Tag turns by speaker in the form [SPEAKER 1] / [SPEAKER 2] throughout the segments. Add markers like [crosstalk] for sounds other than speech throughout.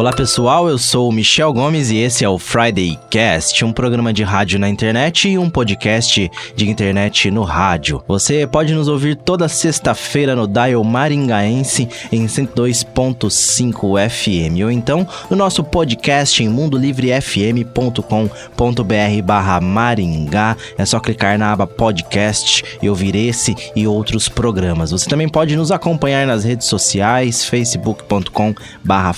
[SPEAKER 1] Olá pessoal, eu sou o Michel Gomes e esse é o Friday Cast, um programa de rádio na internet e um podcast de internet no rádio. Você pode nos ouvir toda sexta-feira no Dial Maringaense em 102.5 FM ou então no nosso podcast em mundolivrefm.com.br barra Maringá. É só clicar na aba podcast e ouvir esse e outros programas. Você também pode nos acompanhar nas redes sociais, facebook.com barra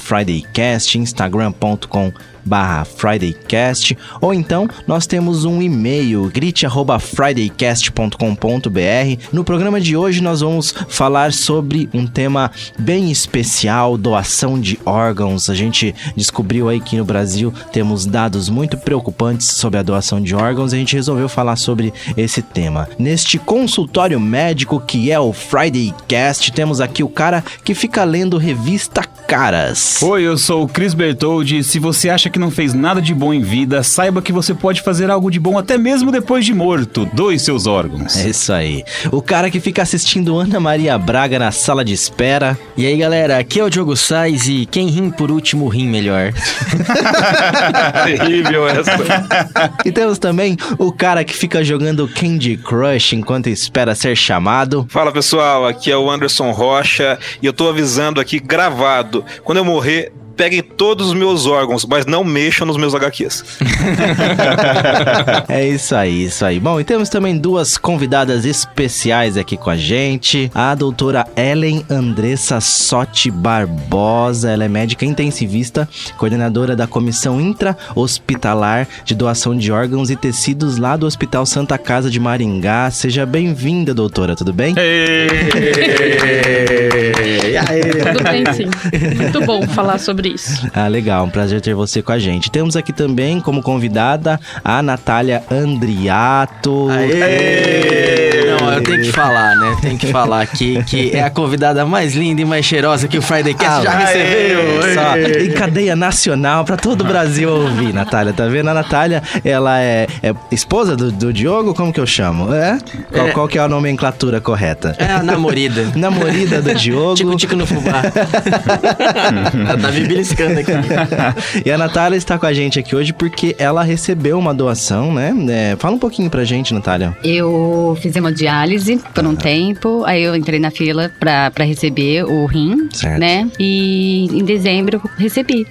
[SPEAKER 1] Instagram.com barra FridayCast, ou então nós temos um e-mail, grite.fridaycast.com.br. No programa de hoje nós vamos falar sobre um tema bem especial, doação de órgãos. A gente descobriu aí que no Brasil temos dados muito preocupantes sobre a doação de órgãos e a gente resolveu falar sobre esse tema. Neste consultório médico que é o FridayCast, temos aqui o cara que fica lendo revista Caras.
[SPEAKER 2] Oi, eu sou o Cris Bertoldi. Se você acha que não fez nada de bom em vida, saiba que você pode fazer algo de bom até mesmo depois de morto. Doe seus órgãos.
[SPEAKER 1] É isso aí. O cara que fica assistindo Ana Maria Braga na sala de espera.
[SPEAKER 3] E aí, galera, aqui é o Diogo Sais e quem rim por último rim melhor. [laughs]
[SPEAKER 2] Terrível essa.
[SPEAKER 1] E temos também o cara que fica jogando Candy Crush enquanto espera ser chamado.
[SPEAKER 4] Fala pessoal, aqui é o Anderson Rocha e eu tô avisando aqui gravado. Quando eu morrer, peguem todos os meus órgãos, mas não mexam nos meus HQs. [laughs]
[SPEAKER 1] É isso aí, isso aí. Bom, e temos também duas convidadas especiais aqui com a gente. A doutora Ellen Andressa Sotti Barbosa. Ela é médica intensivista, coordenadora da Comissão Intra-Hospitalar de Doação de Órgãos e Tecidos lá do Hospital Santa Casa de Maringá. Seja bem-vinda, doutora, tudo bem? [laughs]
[SPEAKER 5] Tudo bem, sim. Muito bom falar sobre isso. [laughs]
[SPEAKER 1] Ah, legal, um prazer ter você com a gente. Temos aqui também como convidada a Natália Andriato.
[SPEAKER 3] Não, eu tenho que falar, né? Tem que falar aqui que é a convidada mais linda e mais cheirosa que o Friday Cast
[SPEAKER 1] Ah,
[SPEAKER 3] já recebeu.
[SPEAKER 1] Só em cadeia nacional pra todo o Brasil ouvir, Natália. Tá vendo? A Natália, ela é, é esposa do, do Diogo? Como que eu chamo? É? Qual,
[SPEAKER 3] É.
[SPEAKER 1] qual que é a nomenclatura correta?
[SPEAKER 3] É a namorida. [laughs]
[SPEAKER 1] Namorida do Diogo.
[SPEAKER 3] Tico-tico no fubá. [laughs] Ela tá me beliscando aqui.
[SPEAKER 1] E a Natália está com a gente aqui hoje porque ela recebeu uma doação, né? É, fala um pouquinho pra gente, Natália.
[SPEAKER 6] Eu fiz hemodiálise por um tempo, aí eu entrei na fila pra, pra receber o rim,
[SPEAKER 1] Certo.
[SPEAKER 6] né? E em dezembro eu recebi.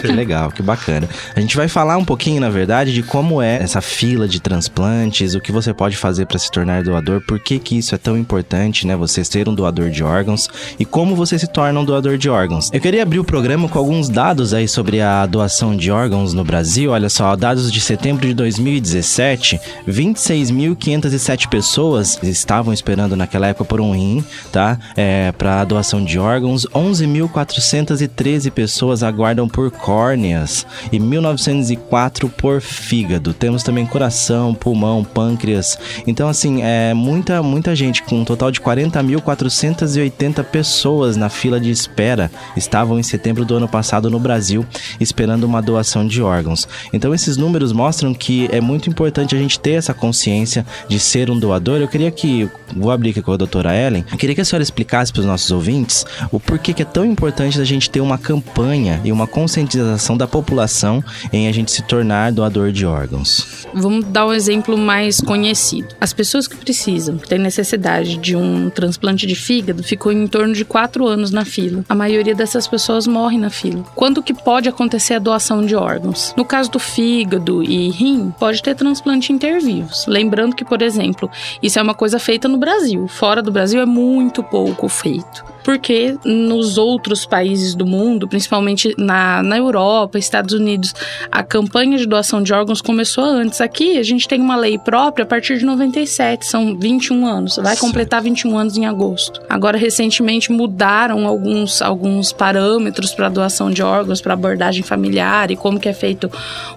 [SPEAKER 1] Que [laughs] legal, que bacana. A gente vai falar um pouquinho, na verdade, de como é essa fila de transplantes, o que você pode fazer para se tornar doador, por que que isso é tão importante, né? Você ser um doador de órgãos e como você se torna um doador de órgãos. Eu queria abrir o programa com alguns dados aí sobre a doação de órgãos no Brasil. Olha só, dados de setembro de 2017, 26.507 pessoas estavam esperando naquela época por um rim, tá? É, para doação de órgãos. 11.413 pessoas aguardam por córneas e 1.904 por fígado. Temos também coração, pulmão, pâncreas. Então, assim, é muita, muita gente, com um total de 40.480 pessoas na fila de espera estavam em setembro do ano passado no Brasil esperando uma doação de órgãos. Então, esses números mostram que é muito importante a gente ter essa consciência de ser um doador. Eu queria que, vou abrir aqui com a doutora Ellen, eu queria que a senhora explicasse para os nossos ouvintes o porquê que é tão importante a gente ter uma campanha e uma conscientização da população em a gente se tornar doador de órgãos.
[SPEAKER 5] Vamos dar um exemplo mais conhecido. As pessoas que precisam, que têm necessidade de um transplante de fígado, ficam em torno de quatro anos na fila. A maioria dessas pessoas morre na fila. Quando que pode acontecer a doação de órgãos? No caso do fígado e rim, pode ter transplante intervivos. Lembrando que, por exemplo, isso é uma coisa feita no Brasil. Fora do Brasil é muito pouco feito. Porque nos outros países do mundo, principalmente na, na Europa, Estados Unidos, a campanha de doação de órgãos começou antes. Aqui a gente tem uma lei própria a partir de 97, são 21 anos. Vai completar 21 anos em agosto. Agora, recentemente, mudaram alguns, alguns parâmetros para doação de órgãos, para abordagem familiar e como que é feito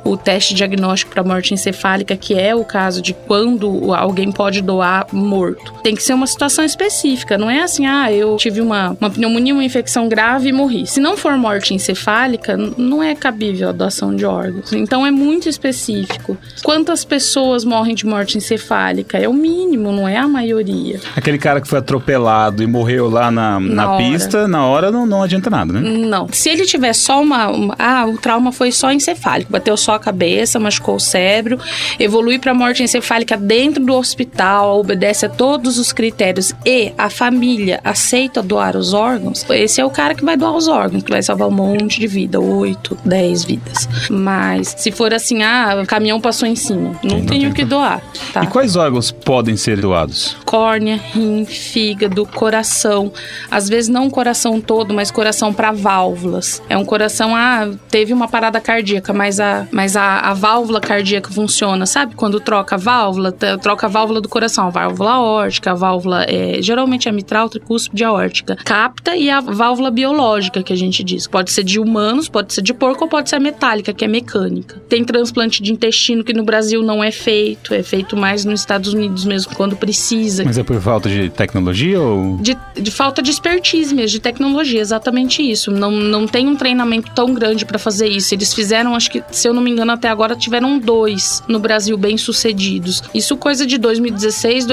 [SPEAKER 5] o teste diagnóstico para morte encefálica, que é o caso de quando alguém pode doar morto. Tem que ser uma situação específica, não é assim, ah, eu tive uma uma, pneumonia, uma infecção grave e morri. Se não for morte encefálica, não é cabível a doação de órgãos. Então é muito específico. Quantas pessoas morrem de morte encefálica? É o mínimo, não é a maioria.
[SPEAKER 2] Aquele cara que foi atropelado e morreu lá na, na,
[SPEAKER 5] Na hora.
[SPEAKER 2] pista, na hora não, não adianta nada, né?
[SPEAKER 5] Não. Se ele tiver só uma, uma- Ah, o trauma foi só encefálico. Bateu só a cabeça, machucou o cérebro, evolui para morte encefálica dentro do hospital, obedece a todos os critérios e a família aceita doar os órgãos, esse é o cara que vai doar os órgãos, que vai salvar um monte de vida, 8, 10 vidas. Mas se for assim, ah, o caminhão passou em cima, não tenho o que doar. Tá?
[SPEAKER 2] E quais órgãos podem ser doados?
[SPEAKER 5] córnea, rim, fígado, coração. Às vezes não o coração todo, mas coração para válvulas. É um coração, ah, teve uma parada cardíaca, mas a, mas a, a válvula cardíaca funciona, sabe? Quando troca a válvula, troca a válvula do coração, a válvula aórtica, a válvula, é, geralmente é mitral, tricúspide aórtica. Capta e a válvula biológica, que a gente diz. Pode ser de humanos, pode ser de porco ou pode ser a metálica, que é mecânica. Tem transplante de intestino que no Brasil não é feito, é feito mais nos Estados Unidos mesmo, quando precisa.
[SPEAKER 2] Mas é por falta de tecnologia ou.
[SPEAKER 5] De, de falta de expertise mesmo, de tecnologia, exatamente isso. Não, não tem um treinamento tão grande pra fazer isso. Eles fizeram, acho que, se eu não me engano, até agora tiveram dois no Brasil bem sucedidos. Isso coisa de 2016, 2017.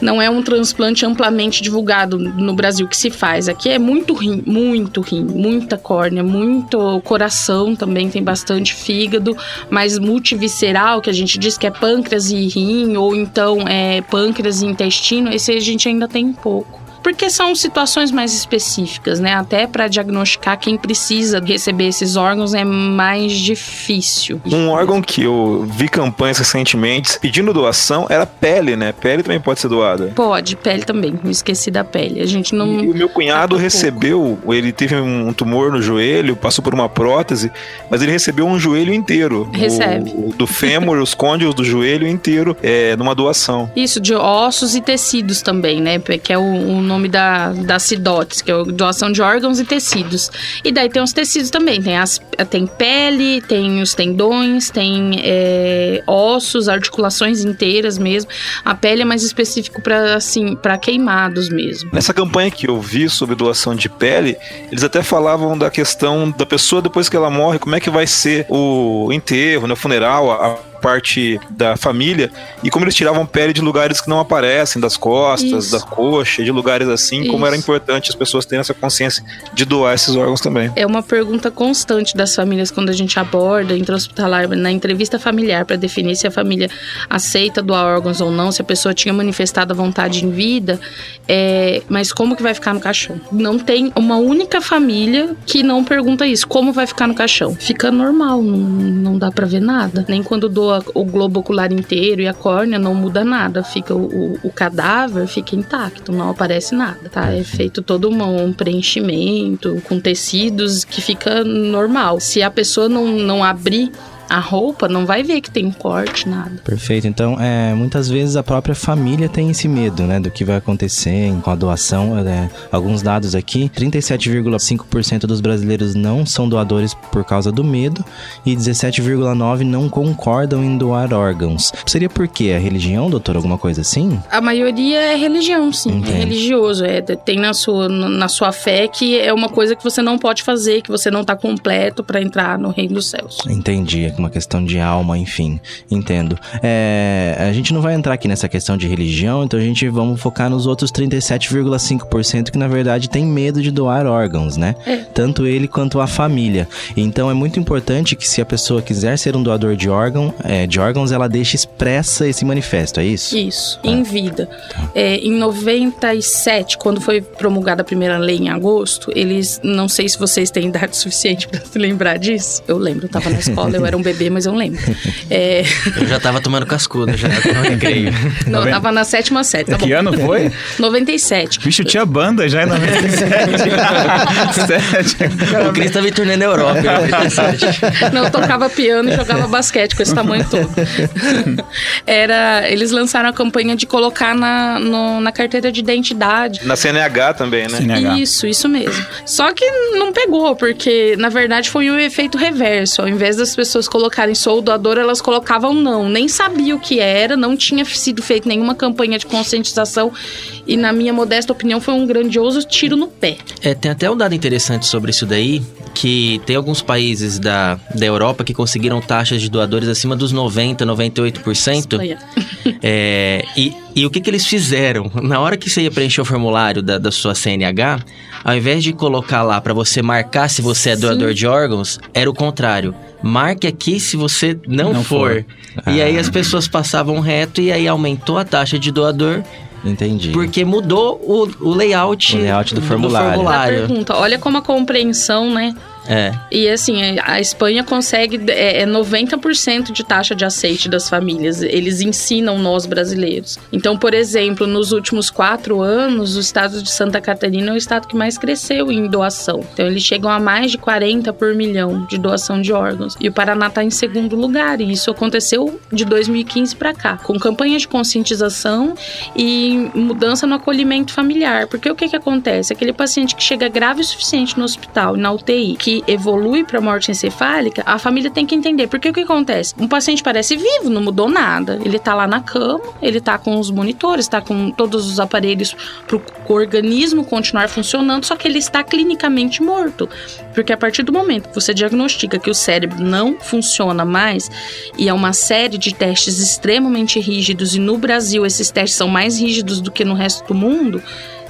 [SPEAKER 5] Não é um transplante amplamente divulgado no Brasil que se faz. Aqui é muito rim, muito rim, muita córnea, muito coração também, tem bastante fígado, mas multivisceral, que a gente diz que é pâncreas e rim, ou então é pâncreas e intestino, esse a gente ainda tem pouco. Porque são situações mais específicas, né? Até para diagnosticar quem precisa receber esses órgãos é mais difícil.
[SPEAKER 4] Um órgão que eu vi campanhas recentemente pedindo doação era pele, né? Pele também pode ser doada.
[SPEAKER 5] Pode, pele também. Me esqueci da pele. A gente não.
[SPEAKER 4] E o meu cunhado
[SPEAKER 5] Pouco.
[SPEAKER 4] recebeu, ele teve um tumor no joelho, passou por uma prótese, mas ele recebeu um joelho inteiro.
[SPEAKER 5] Recebe.
[SPEAKER 4] O, do fêmur, os côndilos do joelho inteiro, é, numa doação.
[SPEAKER 5] Isso, de ossos e tecidos também, né? Que é o, o nome da, da CIDOTS, que é doação de órgãos e tecidos. E daí tem os tecidos também, tem, as, tem pele, tem os tendões, tem é, ossos, articulações inteiras mesmo. A pele é mais específico para assim, para queimados mesmo.
[SPEAKER 4] Nessa campanha que eu vi sobre doação de pele, eles até falavam da questão da pessoa depois que ela morre, como é que vai ser o enterro, né, o funeral, a parte da família, e como eles tiravam pele de lugares que não aparecem, das costas,
[SPEAKER 5] Isso.
[SPEAKER 4] da coxa, de lugares assim, como era
[SPEAKER 5] Isso.
[SPEAKER 4] importante as pessoas terem essa consciência de doar esses órgãos também.
[SPEAKER 5] É uma pergunta constante das famílias quando a gente aborda intra-hospitalar, na entrevista familiar, para definir se a família aceita doar órgãos ou não, se a pessoa tinha manifestado a vontade em vida, é, mas como que vai ficar no caixão? Não tem uma única família que não pergunta isso, como vai ficar no caixão? Fica normal, não, não dá para ver nada. Nem quando doa o globo ocular inteiro e a córnea, não muda nada. Fica o, o- o cadáver fica intacto, não aparece nada, tá? É feito todo uma- um preenchimento com tecidos que fica normal. Se a pessoa não, não abrir a roupa, não vai ver que tem corte, nada.
[SPEAKER 1] Perfeito. Então, é, muitas vezes a própria família tem esse medo, né, do que vai acontecer com a doação. É, alguns dados aqui: 37,5% dos brasileiros não são doadores por causa do medo e 17,9% não concordam em doar órgãos. Seria por quê? A religião, doutor? Alguma coisa assim?
[SPEAKER 5] A maioria é religião, sim.
[SPEAKER 1] Entendo.
[SPEAKER 5] É religioso. É, tem na sua, na sua fé que é uma coisa que você não pode fazer, que você não tá completo para entrar no reino dos céus.
[SPEAKER 1] Entendi, é uma questão de alma, enfim, entendo. É, a gente não vai entrar aqui nessa questão de religião, então a gente vamos focar nos outros 37,5% que na verdade tem medo de doar órgãos, né?
[SPEAKER 5] É.
[SPEAKER 1] Tanto ele quanto a família. Então é muito importante que se a pessoa quiser ser um doador de órgão, é, de órgãos, ela deixe expressa esse manifesto, é isso?
[SPEAKER 5] Isso, em vida. É, em 97, quando foi promulgada a primeira lei em agosto, eles, não sei se vocês têm idade [laughs] suficiente para se lembrar disso. Eu lembro, eu tava na escola, eu era um bebê, mas eu lembro. [laughs] É,
[SPEAKER 3] Eu já tava tomando cascudo já no recreio. [laughs]
[SPEAKER 5] não, eu tava na sétima série, tá bom.
[SPEAKER 2] Que ano foi? [laughs]
[SPEAKER 5] 97.
[SPEAKER 2] Bicho, tinha banda já em 97.
[SPEAKER 3] O Cris tava em turnê na Europa. em 97.
[SPEAKER 5] Não, eu tocava piano e jogava basquete com esse tamanho todo. Era, eles lançaram a campanha de colocar na, no- na carteira de identidade.
[SPEAKER 4] Na CNH também, né?
[SPEAKER 2] CNH.
[SPEAKER 5] Isso, isso mesmo. Só que não pegou, porque na verdade foi o efeito reverso. Ao invés das pessoas colocarem sou doador, elas colocavam não. Nem sabia o que era, não tinha sido feita nenhuma campanha de conscientização. E na minha modesta opinião foi um grandioso tiro no pé.
[SPEAKER 3] É, tem até um dado interessante sobre isso daí, que tem alguns países da, da Europa que conseguiram taxas de doadores acima dos 90, 98%.
[SPEAKER 5] Espanha.
[SPEAKER 3] É, e, e o que, que eles fizeram? Na hora que você ia preencher o formulário da, da sua CNH, ao invés de colocar lá para você marcar se você é doador de órgãos, era o contrário. Marque aqui se você não,
[SPEAKER 2] Não
[SPEAKER 3] for.
[SPEAKER 2] for.
[SPEAKER 3] E aí
[SPEAKER 1] Ah.
[SPEAKER 3] as pessoas passavam reto e aí aumentou a taxa de doador
[SPEAKER 1] Entendi.
[SPEAKER 3] porque mudou o, o layout,
[SPEAKER 1] O layout do formulário.
[SPEAKER 5] A
[SPEAKER 3] formulário.
[SPEAKER 5] pergunta, olha como a compreensão, né?
[SPEAKER 3] É.
[SPEAKER 5] E assim, a Espanha consegue é, é 90% de taxa de aceite das famílias. Eles ensinam nós brasileiros. Então, por exemplo, nos últimos quatro anos, o estado de Santa Catarina é o estado que mais cresceu em doação. Então, eles chegam a mais de 40 por milhão de doação de órgãos. E o Paraná está em segundo lugar. E isso aconteceu de 2015 para cá, com campanhas de conscientização e mudança no acolhimento familiar. Porque o que, que acontece? Aquele paciente que chega grave o suficiente no hospital, na UTI, que evolui para morte encefálica, a família tem que entender. Porque o que acontece? Um paciente parece vivo, não mudou nada. Ele tá lá na cama, ele tá com os monitores, tá com todos os aparelhos para o organismo continuar funcionando, só que ele está clinicamente morto. Porque a partir do momento que você diagnostica que o cérebro não funciona mais, e é uma série de testes extremamente rígidos, e no Brasil esses testes são mais rígidos do que no resto do mundo,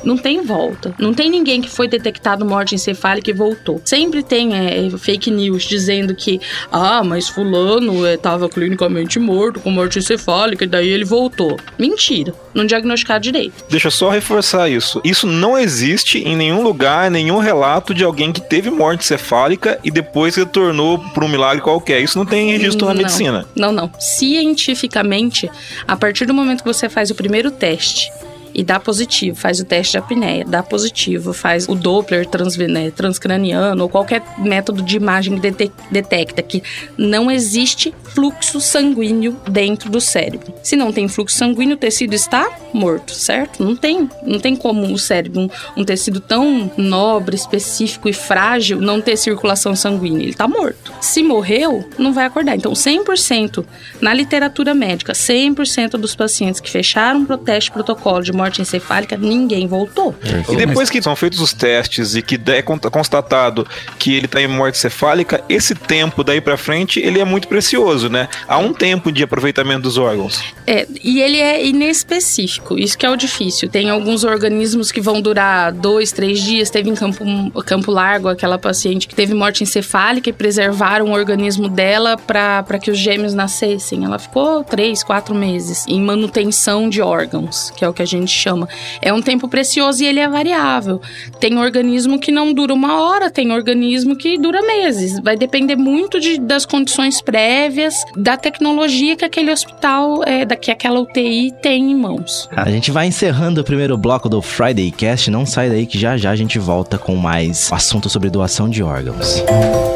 [SPEAKER 5] não tem volta. Não tem ninguém que foi detectado morte encefálica e voltou. Sempre tem é, fake news dizendo que, ah, mas fulano estava clinicamente morto com morte encefálica e daí ele voltou. Mentira. Não diagnosticaram direito.
[SPEAKER 4] Deixa eu só reforçar isso. Isso não existe em nenhum lugar, nenhum relato de alguém que teve morte cefálica e depois retornou por um milagre qualquer. Isso não tem registro na
[SPEAKER 5] Não.
[SPEAKER 4] medicina.
[SPEAKER 5] Não, não. Cientificamente, a partir do momento que você faz o primeiro teste e dá positivo, faz o teste de apneia, dá positivo, faz o Doppler transvene- transcraniano ou qualquer método de imagem que dete- detecta que não existe fluxo sanguíneo dentro do cérebro. Se não tem fluxo sanguíneo, o tecido está morto, certo? Não tem, não tem como o cérebro, um, um tecido tão nobre, específico e frágil, não ter circulação sanguínea. Ele está morto. Se morreu, não vai acordar. Então, 100% na literatura médica, 100% dos pacientes que fecharam o teste protocolo de morte encefálica, ninguém voltou.
[SPEAKER 4] E depois que são feitos os testes e que é con- constatado que ele está em morte cefálica, esse tempo daí pra frente ele é muito precioso, né? Há um tempo de aproveitamento dos órgãos.
[SPEAKER 5] É, e ele é inespecífico, isso que é o difícil. Tem alguns organismos que vão durar dois, três dias. Teve em Campo, Campo Largo aquela paciente que teve morte encefálica e preservaram o organismo dela para que os gêmeos nascessem. Ela ficou três, quatro meses em manutenção de órgãos, que é o que a gente chama. É um tempo precioso e ele é variável. Tem organismo que não dura uma hora, tem organismo que dura meses. Vai depender muito de, das condições prévias, da tecnologia que aquele hospital, é, da, que aquela UTI tem em mãos.
[SPEAKER 1] A gente vai encerrando o primeiro bloco do Friday Cast. Não sai daí que já já a gente volta com mais assunto sobre doação de órgãos. De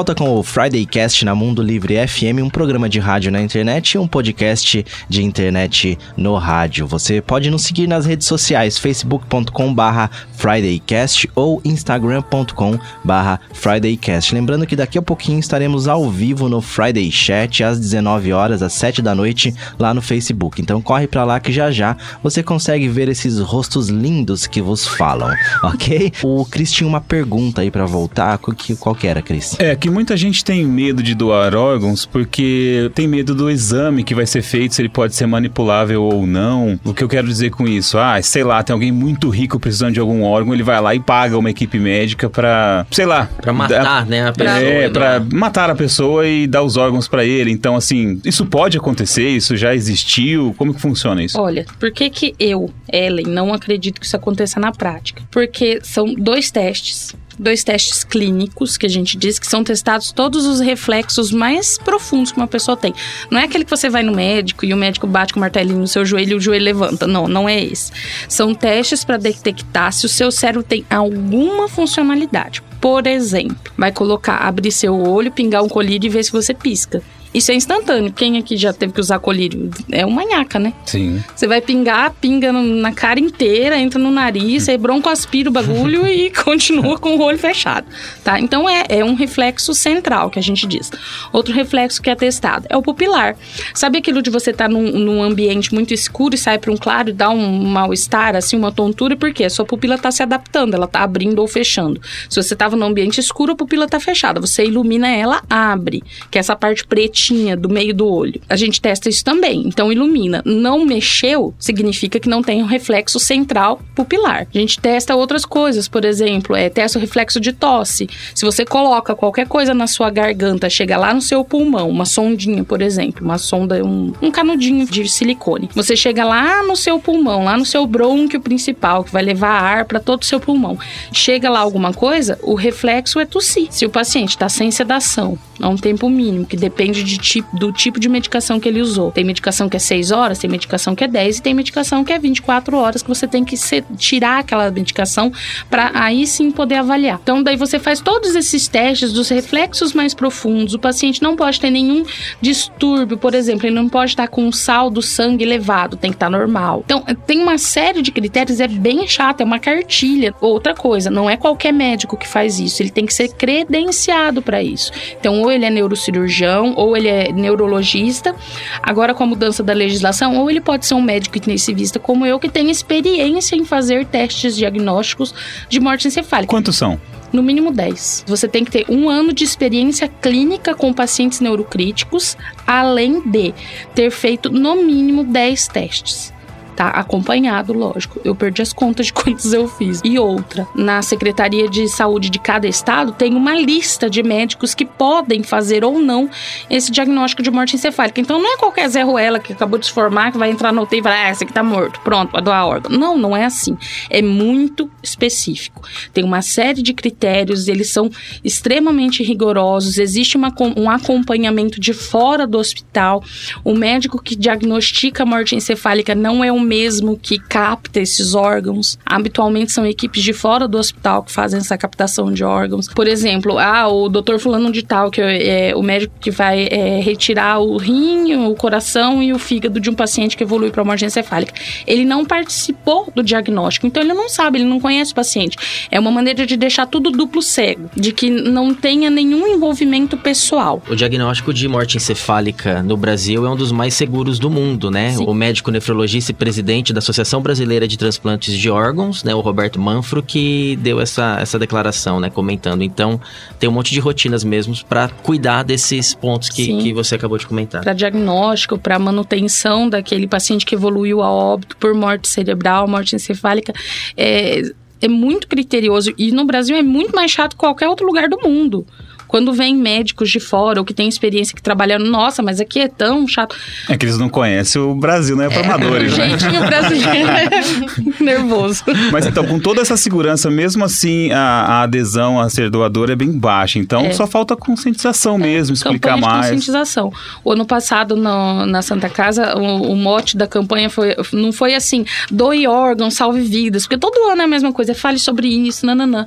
[SPEAKER 1] volta com o Friday Cast na Mundo Livre FM, um programa de rádio na internet e um podcast de internet no rádio. Você pode nos seguir nas redes sociais, facebook.com barra FridayCast ou instagram.com barra FridayCast. Lembrando que daqui a pouquinho estaremos ao vivo no Friday Chat às 19 horas, às 7 da noite, lá no Facebook. Então corre pra lá que já já você consegue ver esses rostos lindos que vos falam, [laughs] ok? O Cris tinha uma pergunta aí pra voltar. Qual que era, Cris?
[SPEAKER 2] É, que muita gente tem medo de doar órgãos porque tem medo do exame que vai ser feito, se ele pode ser manipulável ou não. O que eu quero dizer com isso? Ah, sei lá, tem alguém muito rico precisando de algum órgão, ele vai lá e paga uma equipe médica pra, sei lá...
[SPEAKER 3] Pra matar, né, a pessoa.
[SPEAKER 2] É,
[SPEAKER 3] e
[SPEAKER 2] pra matar a pessoa e dar os órgãos pra ele. Então, assim, isso pode acontecer? Isso já existiu? Como que funciona isso?
[SPEAKER 5] Olha, por que que eu, Ellen, não acredito que isso aconteça na prática? Porque são dois testes. Dois testes clínicos que a gente diz que são testados todos os reflexos mais profundos que uma pessoa tem. Não é aquele que você vai no médico e o médico bate com o martelinho no seu joelho e o joelho levanta. Não, não é esse. São testes para detectar se o seu cérebro tem alguma funcionalidade. Por exemplo, vai colocar, abrir seu olho, pingar um colírio e ver se você pisca. Isso é instantâneo. Quem aqui já teve que usar colírio? É uma nhaca, né?
[SPEAKER 2] Sim.
[SPEAKER 5] Você vai pingar, pinga na cara inteira, entra no nariz, aí broncoaspira o bagulho e [laughs] continua com o olho fechado, tá? Então é, é um reflexo central que a gente diz. Outro reflexo que é testado é o pupilar. Sabe aquilo de você estar num, num ambiente muito escuro e sai para um claro e dá um mal-estar, assim, uma tontura, porque a sua pupila está se adaptando, ela está abrindo ou fechando. Se você estava num ambiente escuro, a pupila está fechada. Você ilumina ela, abre, que é essa parte pretinha do meio do olho. A gente testa isso também. Então ilumina. Não mexeu, significa que não tem um reflexo central pupilar. A gente testa outras coisas, por exemplo, é, testa o reflexo de tosse. Se você coloca qualquer coisa na sua garganta, chega lá no seu pulmão, uma sondinha, por exemplo, uma sonda, um, um canudinho de silicone. Você chega lá no seu pulmão, lá no seu brônquio principal, que vai levar ar para todo o seu pulmão. Chega lá alguma coisa, o reflexo é tossir. Se o paciente está sem sedação, a um tempo mínimo, que depende de tipo, do tipo de medicação que ele usou. Tem medicação que é 6 horas, tem medicação que é 10 e tem medicação que é 24 horas que você tem que se- tirar aquela medicação para aí sim poder avaliar. Então daí você faz todos esses testes dos reflexos mais profundos. O paciente não pode ter nenhum distúrbio, por exemplo, ele não pode estar com o sal do sangue elevado, tem que estar normal. Então tem uma série de critérios, é bem chato, é uma cartilha. Outra coisa, não é qualquer médico que faz isso, ele tem que ser credenciado para isso. Então ou ele é neurocirurgião ou ele é neurologista. Agora com a mudança da legislação, ou ele pode ser um médico intensivista como eu que tem experiência em fazer testes diagnósticos de morte encefálica.
[SPEAKER 2] Quantos são?
[SPEAKER 5] No mínimo 10. Você tem que ter um ano de experiência clínica com pacientes neurocríticos, além de ter feito no mínimo 10 testes. Tá acompanhado, lógico. Eu perdi as contas de [laughs] quantos eu fiz. E outra, na Secretaria de Saúde de cada estado tem uma lista de médicos que podem fazer ou não esse diagnóstico de morte encefálica. Então não é qualquer Zé Ruela que acabou de se formar que vai entrar no UTI e falar, ah, esse aqui tá morto, pronto, vai doar órgão. Não, não é assim. É muito específico. Tem uma série de critérios, eles são extremamente rigorosos, existe uma, um acompanhamento de fora do hospital. O médico que diagnostica a morte encefálica não é o mesmo que capta esses órgãos. Habitualmente são equipes de fora do hospital que fazem essa captação de órgãos. Por exemplo, ah, o doutor fulano de tal, que é o médico que vai é, retirar o rim, o coração e o fígado de um paciente que evolui para morte encefálica. Ele não participou do diagnóstico, então ele não sabe, ele não conhece o paciente. É uma maneira de deixar tudo duplo cego, de que não tenha nenhum envolvimento pessoal.
[SPEAKER 3] O diagnóstico de morte encefálica no Brasil é um dos mais seguros do mundo, né?
[SPEAKER 5] Sim.
[SPEAKER 3] O médico nefrologista e presidente da Associação Brasileira de Transplantes de Órgãos, né, o Roberto Manfro, que deu essa, essa declaração, né, comentando. Então, tem um monte de rotinas mesmo para cuidar desses pontos que,
[SPEAKER 5] Sim.
[SPEAKER 3] que você acabou de comentar.
[SPEAKER 5] para diagnóstico, para manutenção daquele paciente que evoluiu a óbito por morte cerebral, morte encefálica, é, é muito criterioso. E no Brasil é muito mais chato que qualquer outro lugar do mundo. Quando vem médicos de fora ou que tem experiência que trabalham, nossa, mas aqui é tão chato.
[SPEAKER 2] É que eles não conhecem o Brasil, não é para amadores, né?
[SPEAKER 5] Jeitinho brasileiro é [laughs] nervoso.
[SPEAKER 2] Mas então, com toda essa segurança, mesmo assim, a, a adesão a ser doador é bem baixa. Então,
[SPEAKER 5] É.
[SPEAKER 2] só falta conscientização mesmo, explicar
[SPEAKER 5] campanha de
[SPEAKER 2] mais.
[SPEAKER 5] conscientização. O ano passado, no- na Santa Casa, o, o mote da campanha foi, não foi assim, doe órgãos, salve vidas, porque todo ano é a mesma coisa, fale sobre isso, nananã.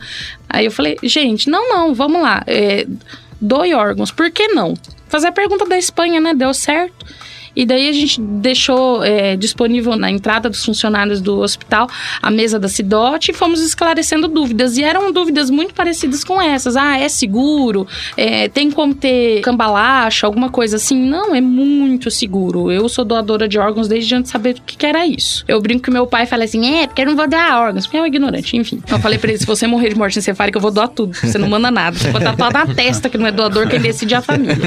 [SPEAKER 5] Aí eu falei, gente, não, não, vamos lá, é, doe órgãos, por que não? Fazer a pergunta da Espanha, né, deu certo. E daí a gente deixou é, disponível na entrada dos funcionários do hospital a mesa da Cidote e fomos esclarecendo dúvidas. E eram dúvidas muito parecidas com essas. Ah, é seguro? É, tem como ter cambalacha, alguma coisa assim? Não, é muito seguro. Eu sou doadora de órgãos desde antes de saber o que, era isso. Eu brinco que meu pai fala assim: é, porque eu não vou doar órgãos. Porque é um ignorante, enfim. Eu falei pra ele: se você morrer de morte encefálica, eu vou doar tudo. Você não manda nada. Você pode tatuar na testa que não é doador, quem decide é a família. [laughs]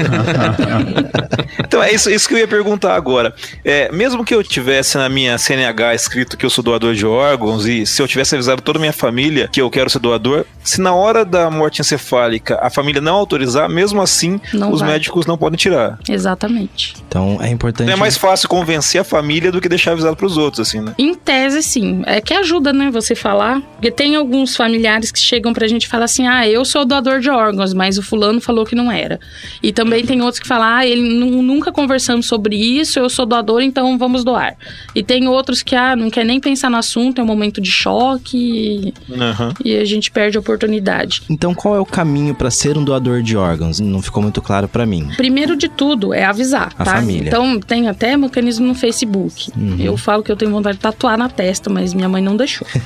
[SPEAKER 4] Então é isso, isso que eu ia perguntar agora. É, mesmo que eu tivesse na minha CNH escrito que eu sou doador de órgãos e se eu tivesse avisado toda a minha família que eu quero ser doador, se na hora da morte encefálica a família não autorizar, mesmo assim
[SPEAKER 5] Não
[SPEAKER 4] os
[SPEAKER 5] vai.
[SPEAKER 4] médicos não podem tirar.
[SPEAKER 5] Exatamente.
[SPEAKER 1] Então é importante.
[SPEAKER 4] Então é mais fácil convencer a família do que deixar avisado pros outros, assim, né?
[SPEAKER 5] Em tese, sim. É que ajuda, né, você falar. Porque tem alguns familiares que chegam pra gente e falam assim: ah, eu sou doador de órgãos, mas o fulano falou que não era. E também tem outros que falam: ah, ele nu- nunca conversamos sobre isso, eu sou doador, então vamos doar. E tem outros que, ah, não quer nem pensar no assunto, é um momento de choque
[SPEAKER 4] Aham.
[SPEAKER 5] e a gente perde a oportunidade.
[SPEAKER 1] Então, qual é o caminho para ser um doador de órgãos? Não ficou muito claro para mim.
[SPEAKER 5] Primeiro de tudo é avisar,
[SPEAKER 1] A
[SPEAKER 5] tá?
[SPEAKER 1] família.
[SPEAKER 5] Então tem até mecanismo no Facebook.
[SPEAKER 1] Uhum.
[SPEAKER 5] Eu falo que eu tenho vontade de tatuar na testa, mas minha mãe não deixou. [laughs]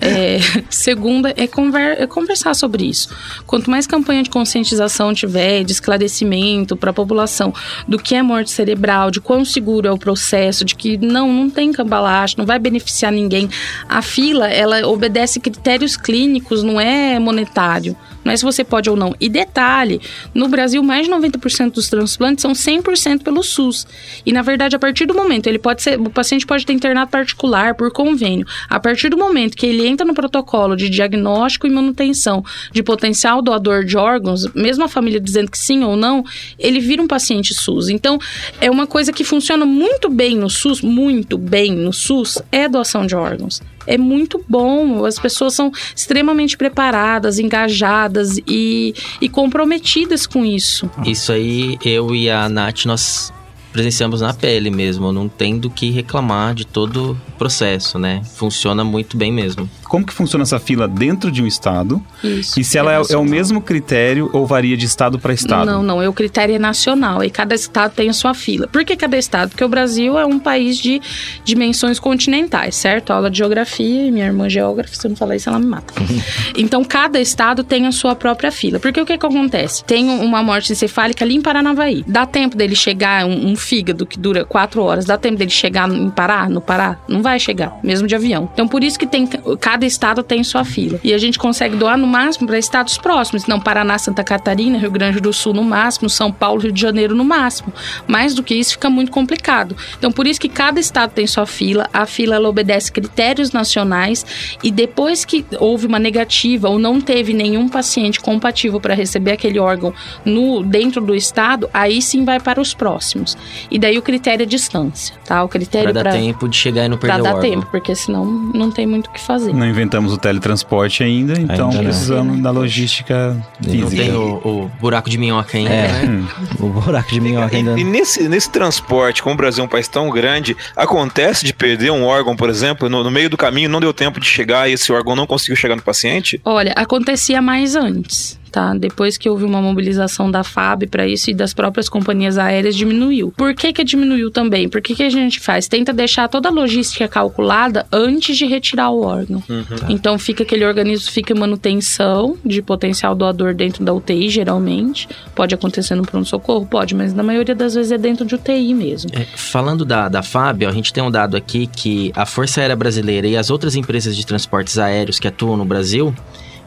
[SPEAKER 5] É, segunda é, conver- é conversar sobre isso. Quanto mais campanha de conscientização tiver, de esclarecimento para a população do que é morte cerebral, de quão seguro é o processo, de que não, não tem cambalacho, não vai beneficiar ninguém. A fila, ela obedece critérios clínicos, não é monetário. Se você pode ou não. E detalhe, no Brasil, mais de 90% dos transplantes são 100% pelo SUS. E, na verdade, a partir do momento, ele pode ser, o paciente pode ter internato particular por convênio. A partir do momento que ele entra no protocolo de diagnóstico e manutenção de potencial doador de órgãos, mesmo a família dizendo que sim ou não, ele vira um paciente SUS. Então, é uma coisa que funciona muito bem no SUS, muito bem no SUS, é doação de órgãos é muito bom. As pessoas são extremamente preparadas, engajadas e, e comprometidas com isso.
[SPEAKER 3] Isso aí, eu e a Nath, nós presenciamos na pele mesmo. Não tem do que reclamar de todo o processo, né? Funciona muito bem mesmo.
[SPEAKER 2] Como que funciona essa fila dentro de um estado?
[SPEAKER 5] Isso.
[SPEAKER 2] E se ela é, é o
[SPEAKER 5] nacional.
[SPEAKER 2] mesmo critério ou varia de estado para estado?
[SPEAKER 5] Não, não, é o critério é nacional e cada estado tem a sua fila. Por que cada estado? Porque o Brasil é um país de dimensões continentais, certo? Aula de geografia, e minha irmã é geógrafa, se eu não falar isso, ela me mata. [laughs] então, cada estado tem a sua própria fila. Porque o que, que acontece? Tem um- uma morte encefálica ali em Paranavaí. Dá tempo dele chegar, um, um fígado que dura quatro horas, dá tempo dele chegar em Pará, no Pará? Não vai chegar, mesmo de avião. Então, por isso que tem cada estado tem sua fila. E a gente consegue doar no máximo para estados próximos. Não, Paraná, Santa Catarina, Rio Grande do Sul no máximo, São Paulo, Rio de Janeiro no máximo. Mais do que isso fica muito complicado. Então, por isso que cada estado tem sua fila. A fila ela obedece critérios nacionais e depois que houve uma negativa ou não teve nenhum paciente compatível para receber aquele órgão no dentro do estado, aí sim vai para os próximos. E daí o critério é distância, tá? O critério
[SPEAKER 3] Pra dar
[SPEAKER 5] para
[SPEAKER 3] tempo de chegar e não
[SPEAKER 5] Pra
[SPEAKER 3] perder o
[SPEAKER 5] dar
[SPEAKER 3] órgão.
[SPEAKER 5] tempo, porque senão não tem muito o que fazer.
[SPEAKER 2] Não inventamos o teletransporte ainda, então
[SPEAKER 1] Ainda não.
[SPEAKER 2] precisamos da logística
[SPEAKER 3] Não
[SPEAKER 2] física.
[SPEAKER 3] tem o, o buraco de minhoca ainda,
[SPEAKER 1] É.
[SPEAKER 3] né?
[SPEAKER 1] O buraco de minhoca
[SPEAKER 4] E,
[SPEAKER 1] ainda.
[SPEAKER 4] e nesse, nesse transporte, como o Brasil é um país tão grande, acontece de perder um órgão, por exemplo, no, no meio do caminho não deu tempo de chegar e esse órgão não conseguiu chegar no paciente?
[SPEAKER 5] Olha, acontecia mais antes. Tá? Depois que houve uma mobilização da FAB para isso e das próprias companhias aéreas, diminuiu. Por que, que diminuiu também? Porque que a gente faz? Tenta deixar toda a logística calculada antes de retirar o órgão. Então fica aquele organismo fica em manutenção de potencial doador dentro da UTI, geralmente. Pode acontecer no pronto-socorro? Pode, mas na maioria das vezes é dentro de UTI mesmo.
[SPEAKER 3] É, falando da, da FAB, ó, a gente tem um dado aqui que a Força Aérea Brasileira e as outras empresas de transportes aéreos que atuam no Brasil,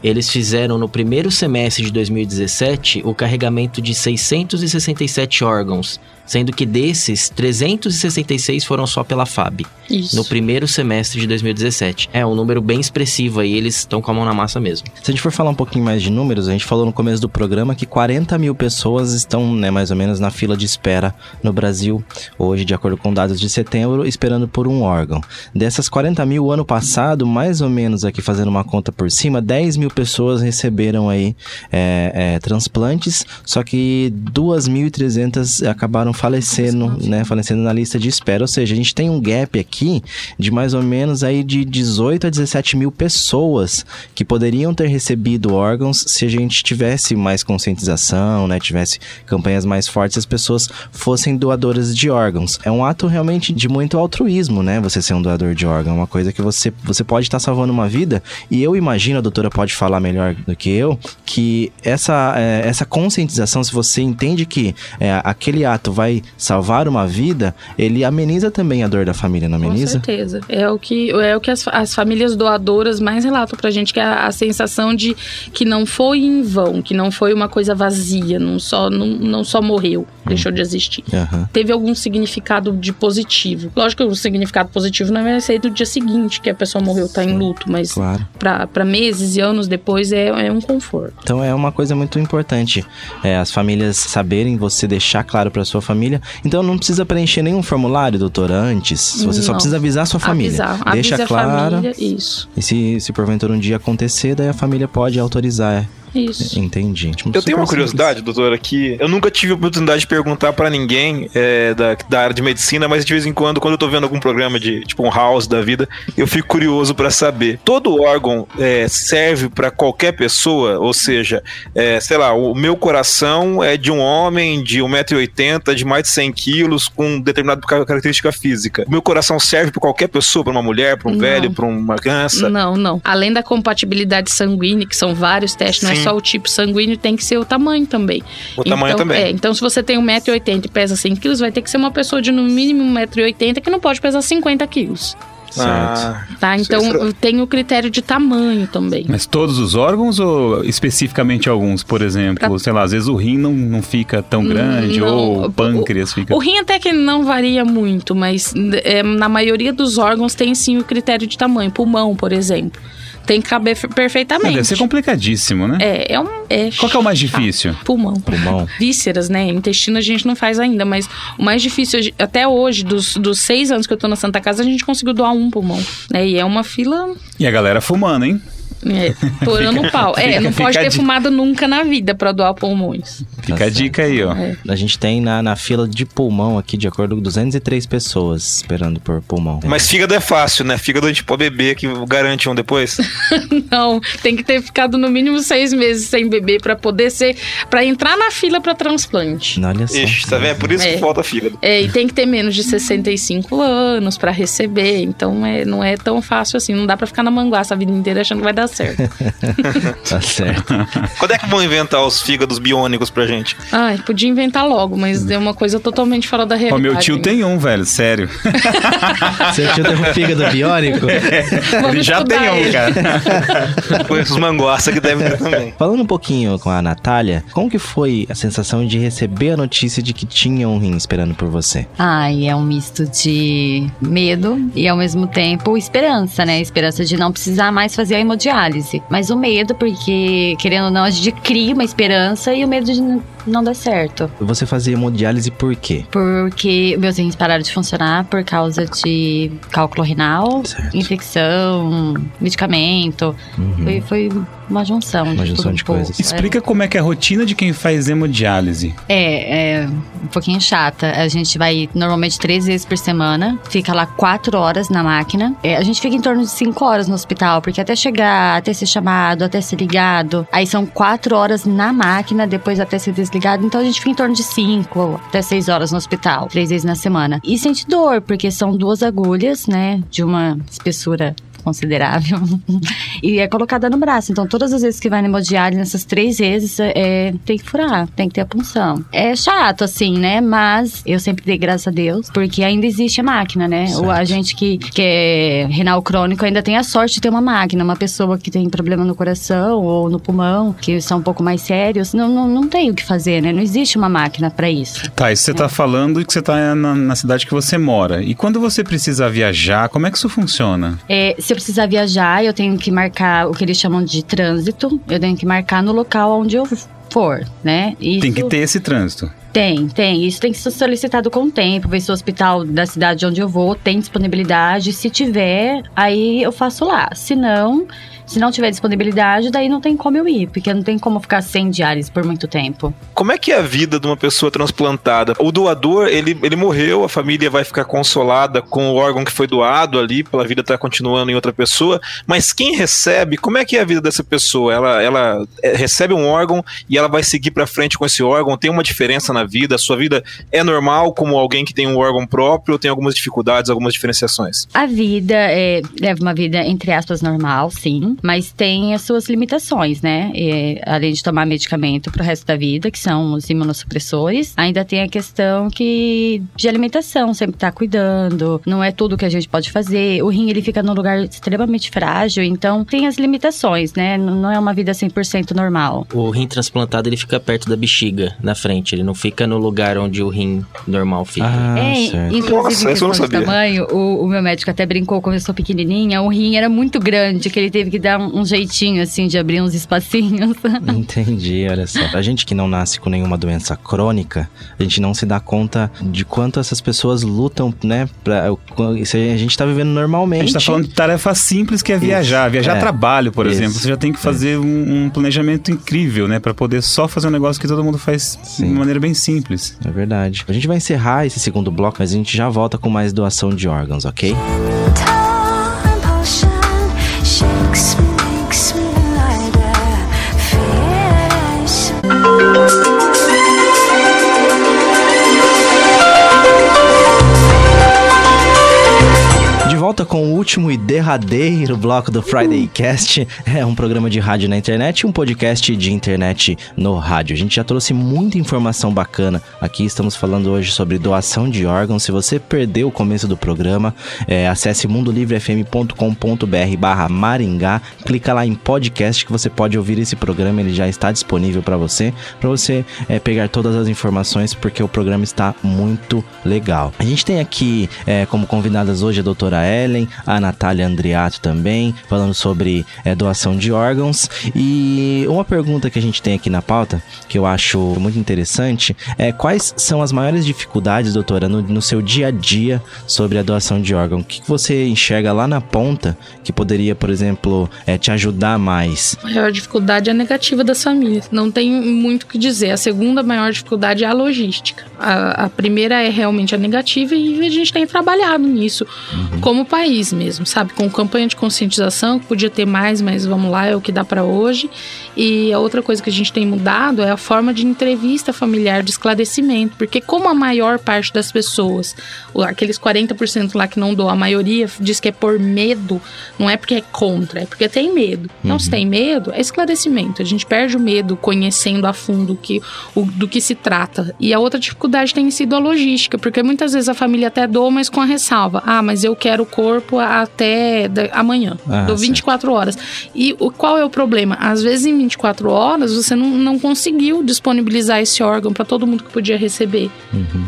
[SPEAKER 3] eles fizeram no primeiro semestre de 2017 o carregamento de 667 órgãos, sendo que desses, 366 foram só pela FAB,
[SPEAKER 5] Isso.
[SPEAKER 3] no primeiro semestre de 2017. É um número bem expressivo aí, eles estão com a mão na massa mesmo.
[SPEAKER 1] Se a gente for falar um pouquinho mais de números, a gente falou no começo do programa que 40 mil pessoas estão, né, mais ou menos, na fila de espera no Brasil, hoje, de acordo com dados de setembro, esperando por um órgão. Dessas 40 mil, o ano passado, mais ou menos aqui fazendo uma conta por cima, 10 mil pessoas receberam aí é, é, transplantes, só que 2.300 acabaram falecendo, né, falecendo na lista de espera. Ou seja, a gente tem um gap aqui de mais ou menos aí de 18 a 17 mil pessoas que poderiam ter recebido órgãos se a gente tivesse mais conscientização, né, tivesse campanhas mais fortes, as pessoas fossem doadoras de órgãos. É um ato realmente de muito altruísmo, né, você ser um doador de órgão, é uma coisa que você, você pode estar salvando uma vida e eu imagino, a doutora pode falar melhor do que eu, que essa, é, essa conscientização, se você entende que é, aquele ato vai salvar uma vida, ele ameniza também a dor da família, não
[SPEAKER 5] Com
[SPEAKER 1] ameniza?
[SPEAKER 5] certeza. É o que, é o que as, as famílias doadoras mais relatam pra gente, que é a, a sensação de que não foi em vão, que não foi uma coisa vazia, não só, não, não só morreu, deixou de existir.
[SPEAKER 1] Aham.
[SPEAKER 5] Teve algum significado de positivo. Lógico que o significado positivo não vai ser do dia seguinte, que a pessoa morreu, tá em luto, mas
[SPEAKER 1] Claro.
[SPEAKER 5] pra pra meses e anos depois é, é um conforto.
[SPEAKER 1] Então é uma coisa muito importante é, as famílias saberem, você deixar claro para sua família. Então não precisa preencher nenhum formulário, doutora, antes. Você só
[SPEAKER 5] Não.
[SPEAKER 1] precisa avisar a sua família.
[SPEAKER 5] Avisar,
[SPEAKER 1] Deixa
[SPEAKER 5] avise a
[SPEAKER 1] claro.
[SPEAKER 5] família, isso.
[SPEAKER 1] E se, se porventura um dia acontecer, daí a família pode autorizar é,
[SPEAKER 5] Isso.
[SPEAKER 1] Entendi. Tipo,
[SPEAKER 4] Eu tenho uma curiosidade, doutora, que eu nunca tive a oportunidade de perguntar pra ninguém é, da, da área de medicina, mas de vez em quando, quando eu tô vendo algum programa de tipo um house da vida, eu fico curioso pra saber. Todo órgão é, serve pra qualquer pessoa? Ou seja, é, sei lá, o meu coração é de um homem de 1,80m, de mais de 100 quilos, com determinada ca- característica física. O meu coração serve pra qualquer pessoa, pra uma mulher, pra um
[SPEAKER 5] Não.
[SPEAKER 4] velho, pra uma criança?
[SPEAKER 5] Não, não. Além da compatibilidade sanguínea, que são vários testes, não é
[SPEAKER 4] Sim.
[SPEAKER 5] Só o tipo sanguíneo, tem que ser o tamanho também.
[SPEAKER 4] O tamanho
[SPEAKER 5] então,
[SPEAKER 4] também.
[SPEAKER 5] É, então, se você tem 1,80m e pesa 100 quilos, vai ter que ser uma pessoa de no mínimo 1,80m que não pode pesar 50 quilos.
[SPEAKER 1] Certo.
[SPEAKER 4] Ah,
[SPEAKER 5] Tá? Então, tem o critério de tamanho também.
[SPEAKER 2] Mas todos os órgãos ou especificamente alguns? Por exemplo, sei lá, às vezes o rim não, não fica tão grande
[SPEAKER 5] não.
[SPEAKER 2] ou
[SPEAKER 5] O-
[SPEAKER 2] o pâncreas fica...
[SPEAKER 5] O rim até que não varia muito, mas é, na maioria dos órgãos tem sim o critério de tamanho. Pulmão, por exemplo. Tem que caber
[SPEAKER 2] Ah,
[SPEAKER 5] perfeitamente.
[SPEAKER 2] deve ser complicadíssimo, né?
[SPEAKER 5] É, é um. É
[SPEAKER 2] Qual que é o mais difícil?
[SPEAKER 5] Pulmão.
[SPEAKER 1] Pulmão. [laughs]
[SPEAKER 5] Vísceras, né? Intestino a gente não faz ainda, mas o mais difícil, até hoje, dos, dos seis anos que eu tô na Santa Casa, a gente conseguiu doar um pulmão. Né? E é uma fila
[SPEAKER 2] E a galera fumando, hein?
[SPEAKER 5] É, torando o pau. É,
[SPEAKER 2] Fica-
[SPEAKER 5] não pode ter fumado nunca na vida pra doar pulmões.
[SPEAKER 2] Fica
[SPEAKER 1] Tá
[SPEAKER 2] a dica aí, ó.
[SPEAKER 5] É.
[SPEAKER 1] A gente tem na, na fila de pulmão aqui, de acordo com 203 pessoas esperando por pulmão.
[SPEAKER 4] Mas fígado é fácil, né? Fígado a gente pode beber, que garante um depois. [laughs]
[SPEAKER 5] Não, tem que ter ficado no mínimo seis meses sem beber pra poder ser. pra entrar na fila pra transplante.
[SPEAKER 1] Olha só.
[SPEAKER 4] Ixi, tá vendo? Por isso
[SPEAKER 5] É.
[SPEAKER 4] que falta fígado.
[SPEAKER 5] É, e tem que ter menos de 65 anos pra receber. Então é, não é tão fácil assim. Não dá pra ficar na manguaça a vida inteira achando que vai dar certo. [laughs]
[SPEAKER 1] Tá certo.
[SPEAKER 4] Quando é que vão inventar os fígados biônicos pra gente?
[SPEAKER 5] Ai, podia inventar logo, mas é uma coisa totalmente fora da
[SPEAKER 2] Ó,
[SPEAKER 5] realidade.
[SPEAKER 2] meu tio
[SPEAKER 5] né?
[SPEAKER 2] tem um, velho, sério. [laughs]
[SPEAKER 1] Seu tio tem um fígado biônico?
[SPEAKER 5] Vamos
[SPEAKER 2] Ele já tem um,
[SPEAKER 5] ele.
[SPEAKER 2] cara. [laughs]
[SPEAKER 4] Conheço os manguaça que devem ter também.
[SPEAKER 1] Falando um pouquinho com a Natália, como que foi a sensação de receber a notícia de que tinha um rim esperando por você?
[SPEAKER 6] Ai, é um misto de medo e ao mesmo tempo esperança, né? Esperança de não precisar mais fazer a hemodiálise. Mas o medo, porque querendo ou não, a gente cria uma esperança e o medo de não dar certo.
[SPEAKER 1] Você fazia hemodiálise por quê?
[SPEAKER 6] Porque meus rins pararam de funcionar por causa de cálculo renal,
[SPEAKER 1] Certo.
[SPEAKER 6] infecção, medicamento.
[SPEAKER 1] Uhum.
[SPEAKER 6] Foi, foi uma junção.
[SPEAKER 1] Uma
[SPEAKER 6] de
[SPEAKER 1] junção
[SPEAKER 6] tudo um
[SPEAKER 1] de
[SPEAKER 6] pouco.
[SPEAKER 1] coisas.
[SPEAKER 2] Explica como é que é a rotina de quem faz hemodiálise.
[SPEAKER 6] É, é um pouquinho chata. A gente vai normalmente três vezes por semana, fica lá quatro horas na máquina. É, a gente fica em torno de cinco horas no hospital, porque até chegar, até ser chamado, até ser ligado, aí são quatro horas na máquina, depois até ser desligado. Então a gente fica em torno de cinco até seis horas no hospital, três vezes na semana. E sente dor, porque são duas agulhas, né, de uma espessura considerável [laughs] e é colocada no braço. Então, todas as vezes que vai na hemodiálise, nessas três vezes, é, tem que furar, tem que ter a punção. É chato, assim, né? Mas eu sempre dei graças a Deus, porque ainda existe a máquina, né? O, a gente que, que é renal crônico ainda tem a sorte de ter uma máquina. Uma pessoa que tem problema no coração ou no pulmão, que são um pouco mais sérios, não, não, não tem o que fazer, né? Não existe uma máquina para isso.
[SPEAKER 2] Tá, isso você tá falando que você tá na, na cidade que você mora. E quando você precisa viajar, como é que isso funciona?
[SPEAKER 6] É, se eu precisar viajar, eu tenho que marcar o que eles chamam de trânsito. Eu tenho que marcar no local onde eu for, né? Isso
[SPEAKER 2] Tem que ter esse trânsito.
[SPEAKER 6] Tem, tem. Isso tem que ser solicitado com o tempo. Ver se o hospital da cidade onde eu vou tem disponibilidade. Se tiver, aí eu faço lá. Se não, se não tiver disponibilidade, daí não tem como eu ir, porque não tem como ficar sem diálise por muito tempo.
[SPEAKER 4] Como é que é a vida de uma pessoa transplantada? O doador, ele, ele morreu, a família vai ficar consolada com o órgão que foi doado ali, pela vida estar continuando em outra pessoa, mas quem recebe, como é que é a vida dessa pessoa? Ela, ela é, recebe um órgão e ela vai seguir para frente com esse órgão? Tem uma diferença na vida? A sua vida é normal como alguém que tem um órgão próprio ou tem algumas dificuldades, algumas diferenciações?
[SPEAKER 6] A vida é, leva uma vida, entre aspas, normal, sim, mas tem as suas limitações, né? É, além de tomar medicamento pro resto da vida, que são os imunossupressores, ainda tem a questão que de alimentação, sempre tá cuidando, não é tudo que a gente pode fazer. O rim, ele fica num lugar extremamente frágil, então tem as limitações, né? N- Não é uma vida 100% normal.
[SPEAKER 3] O rim transplantado ele fica perto da bexiga, na frente. Ele não fica no lugar onde o rim normal fica.
[SPEAKER 1] Ah,
[SPEAKER 6] é,
[SPEAKER 1] certo.
[SPEAKER 6] inclusive
[SPEAKER 4] Nossa, eu não sabia.
[SPEAKER 6] tamanho, o, o meu médico até brincou quando eu sou pequenininha, o rim era muito grande, que ele teve que dá um, um jeitinho, assim, de abrir uns espacinhos. [laughs]
[SPEAKER 1] Entendi, olha só. A gente que não nasce com nenhuma doença crônica, a gente não se dá conta de quanto essas pessoas lutam, né? Pra, isso a gente tá vivendo normalmente.
[SPEAKER 2] A gente tá falando de tarefa simples que é viajar. Viajar
[SPEAKER 1] É.
[SPEAKER 2] trabalho, por
[SPEAKER 1] Isso.
[SPEAKER 2] exemplo. Você já tem que fazer um, um planejamento incrível, né? Pra poder só fazer um negócio que todo mundo faz
[SPEAKER 1] Sim.
[SPEAKER 2] de maneira bem simples.
[SPEAKER 1] É verdade. A gente vai encerrar esse segundo bloco, mas a gente já volta com mais doação de órgãos, ok?
[SPEAKER 7] Time potion shakes
[SPEAKER 1] volta com o último e derradeiro bloco do Friday Cast. É um programa de rádio na internet um podcast de internet no rádio. A gente já trouxe muita informação bacana aqui. Estamos falando hoje sobre doação de órgãos. Se você perdeu o começo do programa, é, acesse mundolivrefm.com.br barra Maringá. Clica lá em podcast que você pode ouvir esse programa. Ele já está disponível para você, para você é, pegar todas as informações, porque o programa está muito legal. A gente tem aqui é, como convidadas hoje a doutora Ellen, a Natália Andriato também, falando sobre é, doação de órgãos. E uma pergunta que a gente tem aqui na pauta, que eu acho muito interessante, é quais são as maiores dificuldades, doutora, no, no seu dia a dia sobre a doação de órgão? O que você enxerga lá na ponta que poderia, por exemplo, é, te ajudar mais?
[SPEAKER 5] A maior dificuldade é a negativa das famílias. Não tem muito o que dizer. A segunda maior dificuldade é a logística. A, a primeira é realmente a negativa e a gente tem trabalhado nisso como país mesmo, sabe? Com campanha de conscientização, que podia ter mais, mas vamos lá, é o que dá para hoje. E a outra coisa que a gente tem mudado é a forma de entrevista familiar, de esclarecimento, porque como a maior parte das pessoas, aqueles 40% lá que não doam, a maioria diz que é por medo, não é porque é contra, é porque tem medo. Então, se tem medo, é esclarecimento. A gente perde o medo conhecendo a fundo que, o, do que se trata. E a outra dificuldade tem sido a logística, porque muitas vezes a família até doa, mas com a ressalva. Ah, mas eu quero corpo até amanhã.
[SPEAKER 1] Ah, certo.
[SPEAKER 5] 24 horas. E o, qual é o problema? Às vezes em 24 horas você não, não conseguiu disponibilizar esse órgão para todo mundo que podia receber.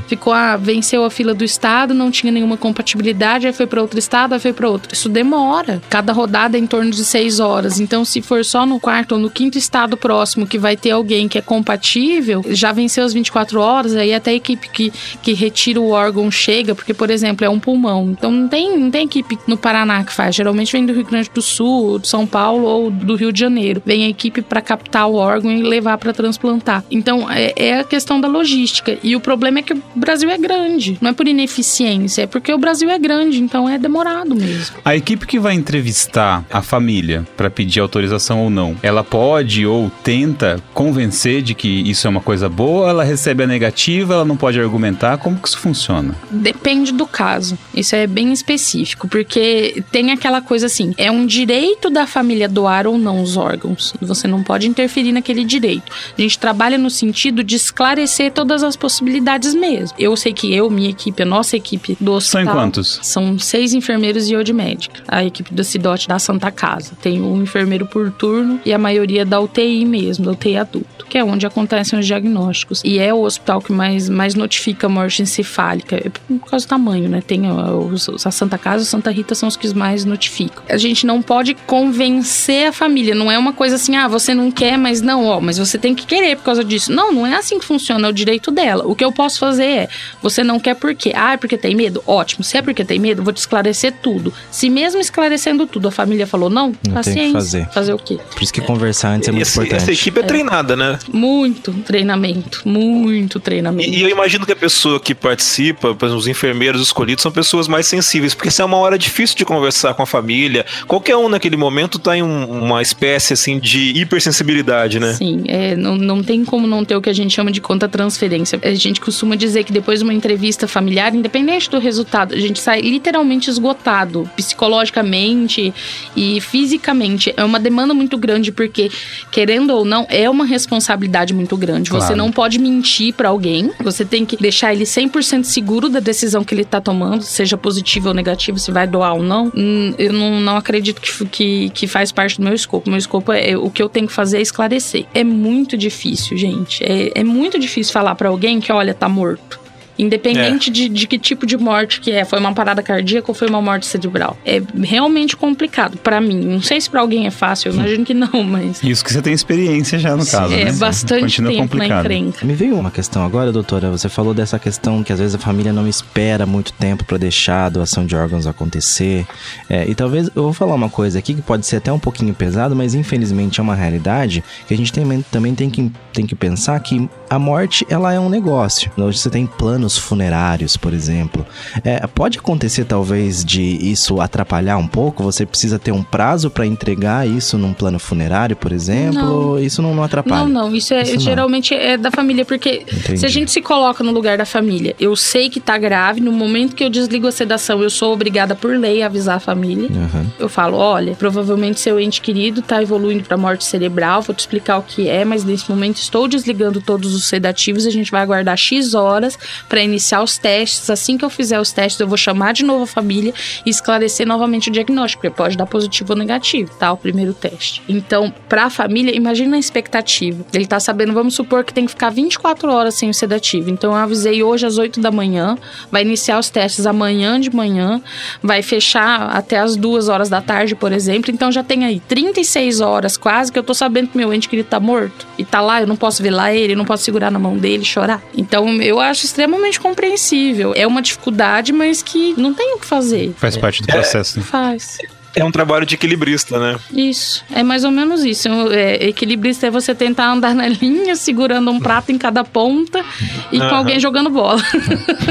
[SPEAKER 5] Ficou, ah, venceu a fila do estado, não tinha nenhuma compatibilidade, aí foi para outro estado, aí foi para outro. Isso demora. Cada rodada é em torno de seis horas. Então, se for só no quarto ou no quinto estado próximo que vai ter alguém que é compatível, já venceu as 24 horas, aí até a equipe que, que retira o órgão chega, porque, por exemplo, é um pulmão. Então não tem, não tem equipe no Paraná que faz. Geralmente vem do Rio Grande do Sul, de São Paulo ou do Rio de Janeiro. Vem a equipe para captar o órgão e levar para transplantar. Então é, é a questão da logística. E o problema é que o Brasil é grande. Não é por ineficiência, é porque o Brasil é grande, então é demorado mesmo.
[SPEAKER 2] A equipe que vai entrevistar a família para pedir autorização ou não, ela pode ou tenta convencer de que isso é uma coisa boa, ela recebe a negativa, ela não pode argumentar, como que isso funciona?
[SPEAKER 5] Depende do caso. Isso é bem específico, porque tem aquela coisa assim: é um direito da família doar ou não os órgãos. Você não pode interferir naquele direito. A gente trabalha no sentido de esclarecer todas as possibilidades mesmo. Eu sei que eu, minha equipe, a nossa equipe do
[SPEAKER 2] São
[SPEAKER 5] hospital.
[SPEAKER 2] em quantos?
[SPEAKER 5] São seis enfermeiros e eu de médica. A equipe do Cidote da Santa Casa. Tem um enfermeiro por turno e a maioria da UTI mesmo, da UTI adulto, que é onde acontecem os diagnósticos. E é o hospital que mais, mais notifica morte encefálica, é por causa do tamanho, né? Tem os- a Santa Casa a Santa Rita são os que mais notificam. A gente não pode convencer a família, não é uma coisa assim, ah, você não quer, mas não, ó, mas você tem que querer por causa disso. Não, não é assim que funciona, é o direito dela. O que eu posso fazer é, você não quer por quê? Ah, é porque tem medo? Ótimo. Se é porque tem medo, eu vou te esclarecer tudo. Se mesmo esclarecendo tudo, a família falou não,
[SPEAKER 1] tem que
[SPEAKER 5] paciência.
[SPEAKER 1] fazer.
[SPEAKER 5] Fazer o quê?
[SPEAKER 1] Por isso que conversar antes é muito
[SPEAKER 4] Esse-
[SPEAKER 1] importante.
[SPEAKER 4] essa equipe é treinada, né?
[SPEAKER 5] Muito treinamento, muito treinamento.
[SPEAKER 4] E, e eu imagino que a pessoa que participa, por exemplo, os enfermeiros escolhidos, são pessoas mais sensíveis, porque essa é uma hora difícil de conversar com a família. Qualquer um naquele momento tá em um- uma espécie assim de hipersensibilidade, né?
[SPEAKER 5] Sim, é, não, não tem como não ter o que a gente chama de conta transferência. A gente costuma dizer que depois de uma entrevista familiar, independente do resultado, a gente sai literalmente esgotado, psicologicamente e fisicamente. É uma demanda muito grande, porque, querendo ou não, é uma responsabilidade muito grande. Você
[SPEAKER 2] Claro.
[SPEAKER 5] não pode mentir pra alguém, você tem que deixar ele 100% seguro da decisão que ele tá tomando, seja positivo ou negativo, se vai doar ou não. Hum, Eu não, não acredito que, que, que faz parte do meu escopo. Meu escopo é o que eu tenho que fazer é esclarecer. É muito difícil, gente. É, é muito difícil falar pra alguém que, olha, tá morto. Independente de, de que tipo de morte que é. Foi uma parada cardíaca ou foi uma morte cerebral. É realmente complicado pra mim. Não sei se pra alguém é fácil, eu imagino que não, mas.
[SPEAKER 2] Isso que você tem experiência já no caso,
[SPEAKER 5] é
[SPEAKER 2] né?
[SPEAKER 5] bastante
[SPEAKER 2] Continua
[SPEAKER 5] tempo na
[SPEAKER 2] complicado.
[SPEAKER 5] encrenca.
[SPEAKER 1] Me veio uma questão agora, doutora. Você falou dessa questão que às vezes a família não espera muito tempo pra deixar a doação de órgãos acontecer. É, e talvez eu vou falar uma coisa aqui que pode ser até um pouquinho pesado, mas infelizmente é uma realidade que a gente tem- também tem que, tem que pensar que a morte ela é um negócio. Hoje você tem planos funerários, por exemplo. É, pode acontecer talvez de isso atrapalhar um pouco. Você precisa ter um prazo pra entregar isso num plano funerário, por exemplo.
[SPEAKER 5] Não.
[SPEAKER 1] Isso não, não atrapalha.
[SPEAKER 5] Não, não, isso é
[SPEAKER 1] Isso não.
[SPEAKER 5] geralmente é da família, porque
[SPEAKER 1] Entendi.
[SPEAKER 5] se a gente se coloca no lugar da família, eu sei que tá grave, no momento que eu desligo a sedação, eu sou obrigada por lei a avisar a família.
[SPEAKER 1] Aham.
[SPEAKER 5] Eu falo, olha, provavelmente seu ente querido tá evoluindo pra morte cerebral, vou te explicar o que é, mas nesse momento estou desligando todos os sedativos, a gente vai aguardar X horas pra iniciar os testes. Assim que eu fizer os testes, eu vou chamar de novo a família e esclarecer novamente o diagnóstico, porque pode dar positivo ou negativo, tá? O primeiro teste. Então, pra família, imagina a expectativa. Ele tá sabendo, vamos supor que tem que ficar 24 horas sem o sedativo. Então, eu avisei hoje às 8 da manhã, vai iniciar os testes amanhã de manhã, vai fechar até as 2 horas da tarde, por exemplo. Então, já tem aí 36 horas quase que eu tô sabendo que meu ente querido tá morto. E tá lá, eu não posso velar ele, não posso segurar na mão dele e chorar. Então, eu acho extremamente compreensível. É uma dificuldade, mas que não tem o que fazer.
[SPEAKER 2] Faz parte do processo. né?
[SPEAKER 5] Faz.
[SPEAKER 4] É um trabalho de equilibrista, né?
[SPEAKER 5] Isso. É mais ou menos isso. É, equilibrista é você tentar andar na linha, segurando um prato em cada ponta e com
[SPEAKER 4] Aham.
[SPEAKER 5] alguém jogando bola. [laughs]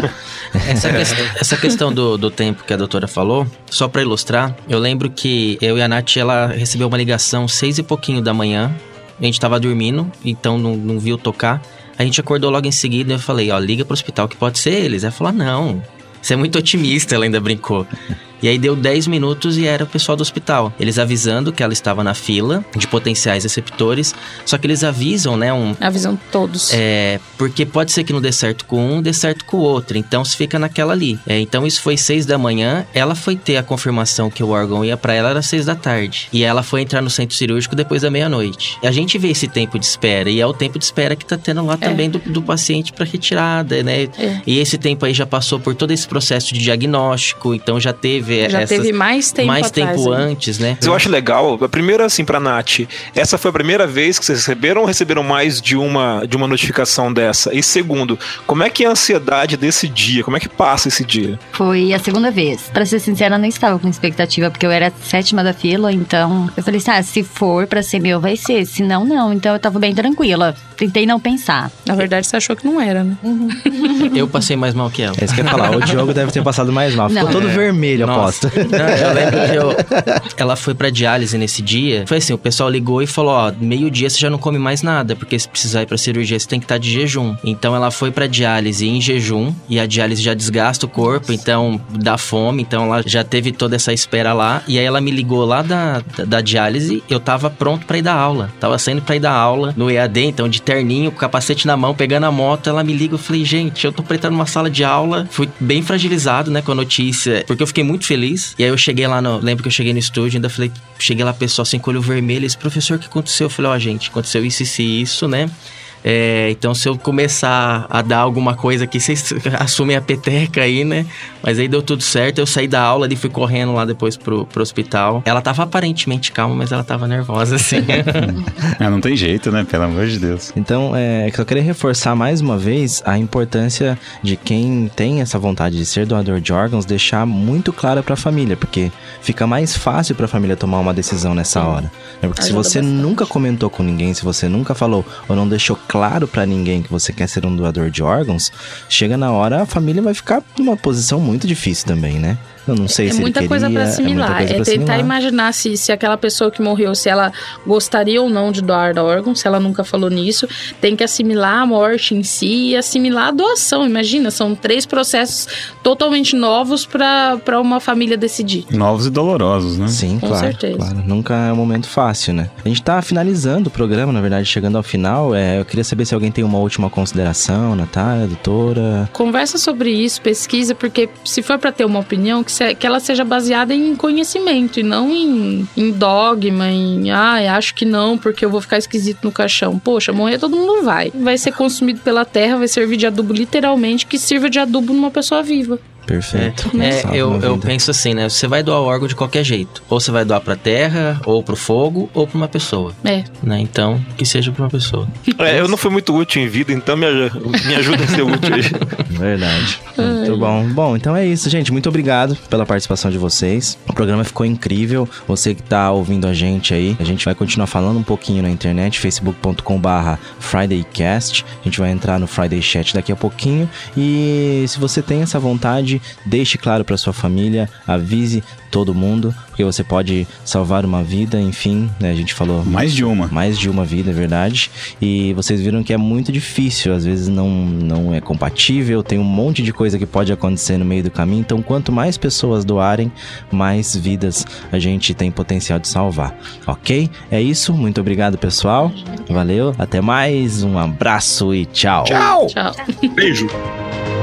[SPEAKER 3] Essa, ques- essa questão do, do tempo que a doutora falou, só pra ilustrar, eu lembro que eu e a Nath, ela recebeu uma ligação seis e pouquinho da manhã. A gente tava dormindo, então não, não viu tocar. A gente acordou logo em seguida e eu falei, ó, liga pro hospital que pode ser eles. Ela falou, ah, não, você é muito otimista, ela ainda brincou. E aí deu 10 minutos e era o pessoal do hospital. Eles avisando que ela estava na fila de potenciais receptores, só que eles avisam, né, um,
[SPEAKER 5] Avisam todos.
[SPEAKER 3] é, porque pode ser que não dê certo com um, dê certo com o outro. Então se fica naquela ali. É, então isso foi seis da manhã. Ela foi ter a confirmação que o órgão ia pra ela era seis da tarde. E ela foi entrar no centro cirúrgico depois da meia-noite. A gente vê esse tempo de espera e é o tempo de espera que tá tendo lá também do, do paciente pra retirada, né?
[SPEAKER 5] É.
[SPEAKER 3] E esse tempo aí já passou por todo esse processo de diagnóstico. Então já teve
[SPEAKER 5] Já
[SPEAKER 3] essas-
[SPEAKER 5] teve mais tempo
[SPEAKER 3] mais
[SPEAKER 5] atrás,
[SPEAKER 3] tempo antes, né?
[SPEAKER 4] Mas eu acho legal, a primeira assim pra Nath, essa foi a primeira vez que vocês receberam ou receberam mais de uma, de uma notificação dessa? E segundo, como é que é a ansiedade desse dia? Como é que passa esse dia?
[SPEAKER 6] Foi a segunda vez. Pra ser sincera, eu não estava com expectativa, porque eu era a sétima da fila, então eu falei assim: ah, se for pra ser meu, vai ser. Se não, não. Então eu tava bem tranquila. Tentei não pensar.
[SPEAKER 5] Na verdade, você achou que não era, né?
[SPEAKER 3] Eu passei mais mal que ela.
[SPEAKER 1] É isso que eu ia falar. O Diogo deve ter passado mais mal. Ficou
[SPEAKER 6] Não.
[SPEAKER 1] todo vermelho,
[SPEAKER 3] Nossa.
[SPEAKER 1] aposto.
[SPEAKER 3] Não, eu lembro que eu- ela foi pra diálise nesse dia. Foi assim, o pessoal ligou e falou, ó, meio-dia você já não come mais nada, porque se precisar ir pra cirurgia, você tem que estar de jejum. Então ela foi pra diálise em jejum, e a diálise já desgasta o corpo, então dá fome, então ela já teve toda essa espera lá. E aí ela me ligou lá da, da, da diálise, eu tava pronto pra ir dar aula. Tava saindo pra ir dar aula no EAD, então de terninho, com capacete na mão, pegando a moto, ela me liga, eu falei, gente, eu tô pra entrar numa sala de aula. Fui bem fragilizado, né, com a notícia, porque eu fiquei muito feliz. E aí eu cheguei lá no. Lembro que eu cheguei no estúdio, ainda falei, cheguei lá, pessoal assim, com o olho vermelho, esse professor, o que aconteceu? Eu falei, ó, gente, aconteceu isso, isso e isso, né? É, então, se eu começar a dar alguma coisa aqui, vocês assumem a peteca aí, né? Mas aí deu tudo certo. Eu saí da aula e fui correndo lá depois pro, pro hospital. Ela tava aparentemente calma, mas ela tava nervosa, assim.
[SPEAKER 2] Ah, [laughs] não tem jeito, né? Pelo amor de Deus.
[SPEAKER 1] Então, é, eu queria reforçar mais uma vez a importância de quem tem essa vontade de ser doador de órgãos deixar muito claro para a família, porque fica mais fácil para a família tomar uma decisão nessa hora. né? Porque se
[SPEAKER 5] Ajuda
[SPEAKER 1] você
[SPEAKER 5] bastante.
[SPEAKER 1] nunca comentou com ninguém, se você nunca falou ou não deixou claro para ninguém que você quer ser um doador de órgãos, chega na hora a família vai ficar numa posição muito difícil também, né? Eu não sei
[SPEAKER 5] É
[SPEAKER 1] se
[SPEAKER 5] muita
[SPEAKER 1] ele
[SPEAKER 5] coisa
[SPEAKER 1] queria,
[SPEAKER 5] pra assimilar.
[SPEAKER 1] É, muita coisa
[SPEAKER 5] É,
[SPEAKER 1] pra
[SPEAKER 5] tentar
[SPEAKER 1] assimilar.
[SPEAKER 5] imaginar se, se aquela pessoa que morreu, se ela gostaria ou não de doar órgão, se ela nunca falou nisso. Tem que assimilar a morte em si e assimilar a doação. Imagina, são três processos totalmente novos pra pra uma família decidir.
[SPEAKER 2] Novos e dolorosos, né?
[SPEAKER 1] Sim,
[SPEAKER 5] Com
[SPEAKER 1] claro,
[SPEAKER 5] certeza.
[SPEAKER 1] claro. Nunca é um momento fácil, né? A gente tá finalizando o programa, na verdade, chegando ao final. É, eu queria saber se alguém tem uma última consideração, Natália, doutora.
[SPEAKER 5] Conversa sobre isso, pesquisa, porque se for pra ter uma opinião, que que ela seja baseada em conhecimento e não em, em dogma, em ah, acho que não, porque eu vou ficar esquisito no caixão. Poxa, morrer todo mundo vai. Vai ser consumido pela terra, vai servir de adubo literalmente, que sirva de adubo numa pessoa viva.
[SPEAKER 1] Perfeito.
[SPEAKER 3] É,
[SPEAKER 1] Salva
[SPEAKER 3] eu, eu penso assim, né? Você vai doar o órgão de qualquer jeito. Ou você vai doar pra terra, ou pro fogo, ou pra uma pessoa.
[SPEAKER 5] É.
[SPEAKER 3] Né? Então, que seja pra uma pessoa.
[SPEAKER 4] É, eu não fui muito útil em vida, então me, me ajuda a ser útil aí. [laughs]
[SPEAKER 1] Verdade. Muito bom. Bom, então é isso, gente. Muito obrigado pela participação de vocês. O programa ficou incrível. Você que tá ouvindo a gente aí, a gente vai continuar falando um pouquinho na internet, facebook.com/barra FridayCast. A gente vai entrar no Friday Chat daqui a pouquinho. E se você tem essa vontade, deixe claro para sua família, avise todo mundo, porque você pode salvar uma vida, enfim, né? A gente falou
[SPEAKER 2] Mais de uma.
[SPEAKER 1] mais de uma vida, é verdade. E vocês viram que é muito difícil, às vezes não, não é compatível, tem um monte de coisa que pode acontecer no meio do caminho. Então, quanto mais pessoas doarem, mais vidas a gente tem potencial de salvar. Ok? É isso. Muito obrigado, pessoal. Valeu. Até mais. Um abraço e tchau.
[SPEAKER 4] Tchau!
[SPEAKER 5] Tchau.
[SPEAKER 4] Beijo! [laughs]